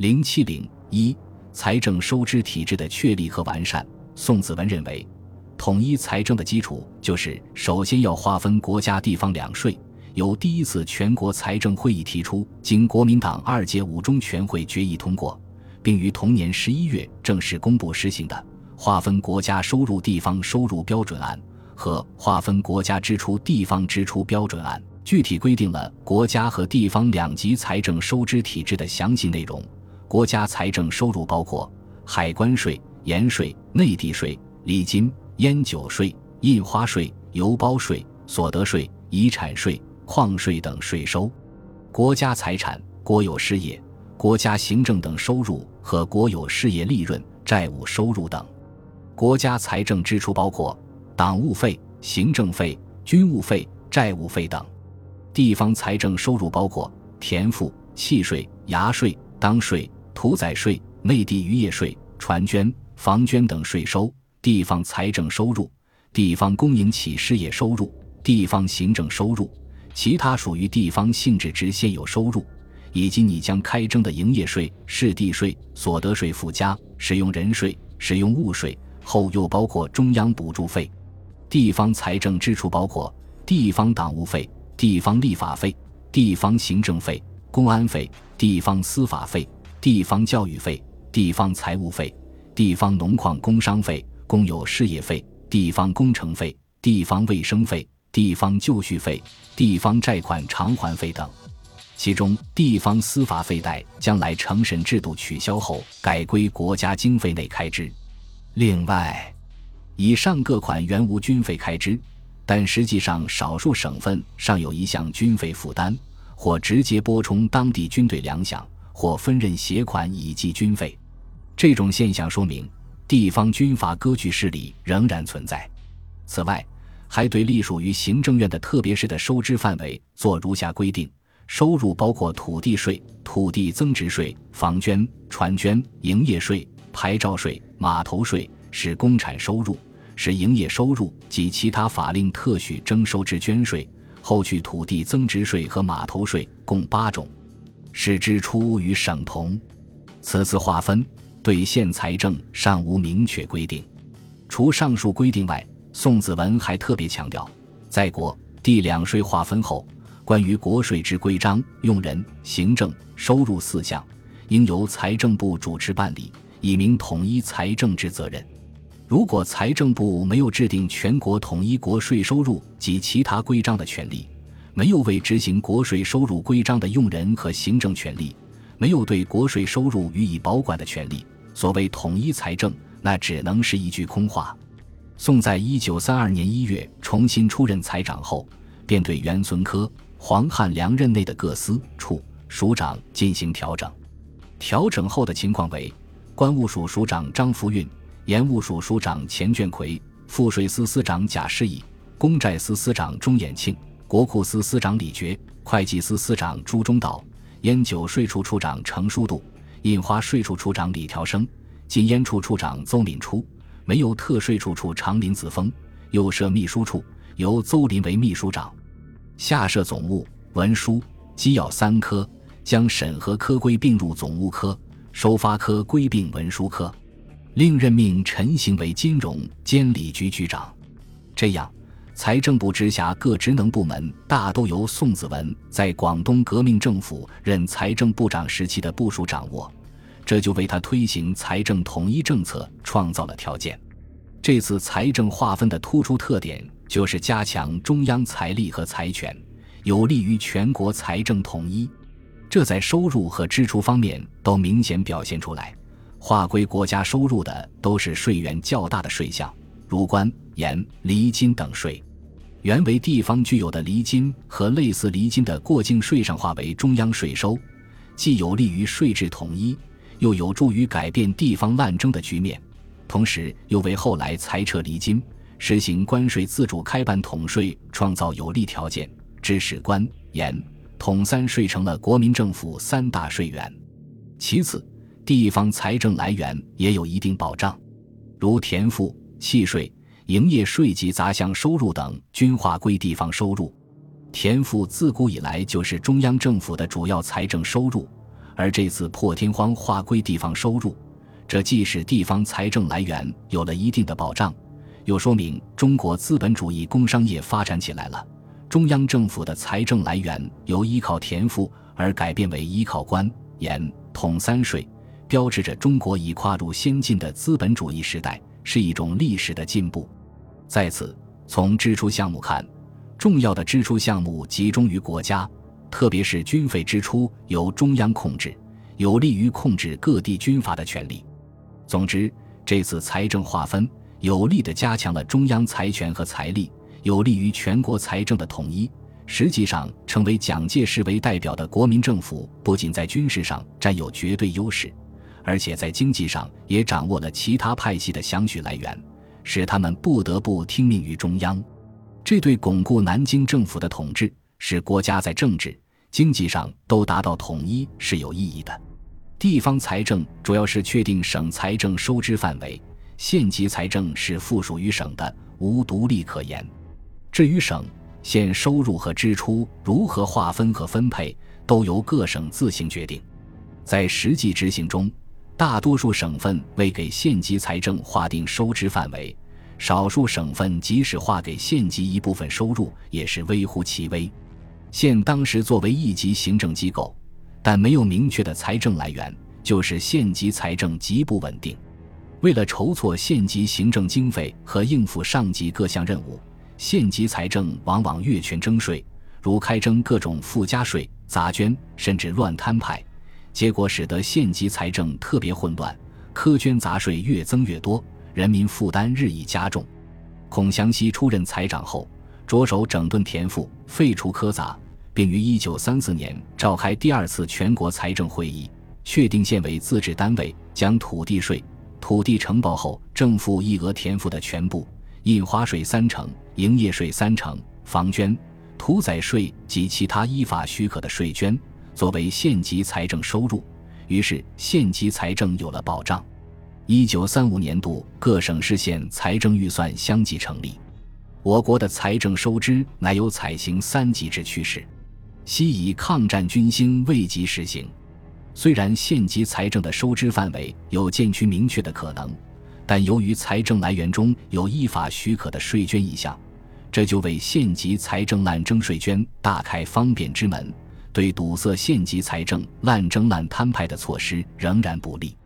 零七零一财政收支体制的确立和完善。宋子文认为，统一财政的基础就是首先要划分国家地方两税，由第一次全国财政会议提出，经国民党二届五中全会决议通过，并于同年十一月正式公布实行的《划分国家收入地方收入标准案》和《划分国家支出地方支出标准案》，具体规定了国家和地方两级财政收支体制的详细内容。国家财政收入包括海关税。盐税、内地税、礼金、烟酒税、印花税、邮包税、所得税、遗产税、矿税等税收，国家财产、国有事业、国家行政等收入和国有事业利润、债务收入等。国家财政支出包括党务费、行政费、军务费、债务费等。地方财政收入包括田赋、契税、衙税、当税、屠宰税、内地渔业税、船捐。房捐等税收、地方财政收入、地方公营企事业收入、地方行政收入、其他属于地方性质之现有收入，以及你将开征的营业税、市地税、所得税附加、使用人税、使用物税后，又包括中央补助费。地方财政支出包括地方党务费、地方立法费、地方行政费、公安费、地方司法费、地方教育费、地方财务费。地方农矿工商费、公有事业费、地方工程费、地方卫生费、地方就绪费、地方债款偿还费等，其中地方司法费贷将来承审制度取消后改归国家经费内开支。另外，以上各款原无军费开支，但实际上少数省份尚有一项军费负担，或直接拨充当地军队粮饷，或分任携款以及军费。这种现象说明，地方军阀割据势力仍然存在。此外，还对隶属于行政院的特别市的收支范围做如下规定：收入包括土地税、土地增值税、房捐、船捐、营业税、牌照税、码头税是公产收入，是营业收入及其他法令特许征收之捐税。后续土地增值税和码头税共八种，是支出与省同。此次划分。对县财政尚无明确规定。除上述规定外，宋子文还特别强调，在国地两税划分后，关于国税之规章、用人、行政、收入四项，应由财政部主持办理，以明统一财政之责任。如果财政部没有制定全国统一国税收入及其他规章的权利，没有为执行国税收入规章的用人和行政权利。没有对国税收入予以保管的权利，所谓统一财政，那只能是一句空话。宋在一九三二年一月重新出任财长后，便对袁存科、黄汉良任内的各司处署长进行调整。调整后的情况为：关务署署长张福运、盐务署署长钱卷奎、赋税司司长贾世义、公债司司长钟衍庆、国库司司长李觉、会计司司长朱中道。烟酒税处处长程书度，印花税处处长李调生，禁烟处处长邹敏初，没有特税处处长林子峰，又设秘书处，由邹林为秘书长，下设总务、文书、机要三科，将审核科归并入总务科，收发科归并文书科，另任命陈行为金融监理局局长，这样。财政部直辖各职能部门大都由宋子文在广东革命政府任财政部长时期的部署掌握，这就为他推行财政统一政策创造了条件。这次财政划分的突出特点就是加强中央财力和财权，有利于全国财政统一。这在收入和支出方面都明显表现出来。划归国家收入的都是税源较大的税项，如关、盐、厘金等税。原为地方具有的厘金和类似厘金的过境税上划为中央税收，既有利于税制统一，又有助于改变地方滥征的局面，同时又为后来裁撤厘金、实行关税自主开办统税创造有利条件，致使关、盐、统三税成了国民政府三大税源。其次，地方财政来源也有一定保障，如田赋、契税。营业税及杂项收入等均划归地方收入，田赋自古以来就是中央政府的主要财政收入，而这次破天荒划归地方收入，这既使地方财政来源有了一定的保障，又说明中国资本主义工商业发展起来了。中央政府的财政来源由依靠田赋而改变为依靠官盐统三税，标志着中国已跨入先进的资本主义时代，是一种历史的进步。在此，从支出项目看，重要的支出项目集中于国家。特别是军费支出由中央控制，有利于控制各地军阀的权力。总之，这次财政划分有力地加强了中央财权和财力，有利于全国财政的统一。实际上，成为蒋介石为代表的国民政府，不仅在军事上占有绝对优势，而且在经济上也掌握了其他派系的详许来源，使他们不得不听命于中央。这对巩固南京政府的统治。使国家在政治、经济上都达到统一是有意义的。地方财政主要是确定省财政收支范围，县级财政是附属于省的，无独立可言。至于省、县收入和支出如何划分和分配，都由各省自行决定。在实际执行中，大多数省份未给县级财政划定收支范围，少数省份即使划给县级一部分收入，也是微乎其微。县当时作为一级行政机构，但没有明确的财政来源，就是县级财政极不稳定。为了筹措县级行政经费和应付上级各项任务，县级财政往往越权征税，如开征各种附加税、杂捐，甚至乱摊派，结果使得县级财政特别混乱，苛捐杂税越增越多，人民负担日益加重。孔祥熙出任财长后。着手整顿田赋，废除苛杂，并于一九三四年召开第二次全国财政会议，确定县为自治单位，将土地税、土地承包后正负一额田赋的全部、印花税三成、营业税三成、房捐、屠宰税及其他依法许可的税捐作为县级财政收入，于是县级财政有了保障。一九三五年度各省市县财政预算相继成立。我国的财政收支乃有采行三级制趋势，昔以抗战军兴未及实行。虽然县级财政的收支范围有渐趋明确的可能，但由于财政来源中有依法许可的税捐一项，这就为县级财政滥征税捐大开方便之门，对堵塞县级财政滥征滥摊派的措施仍然不利。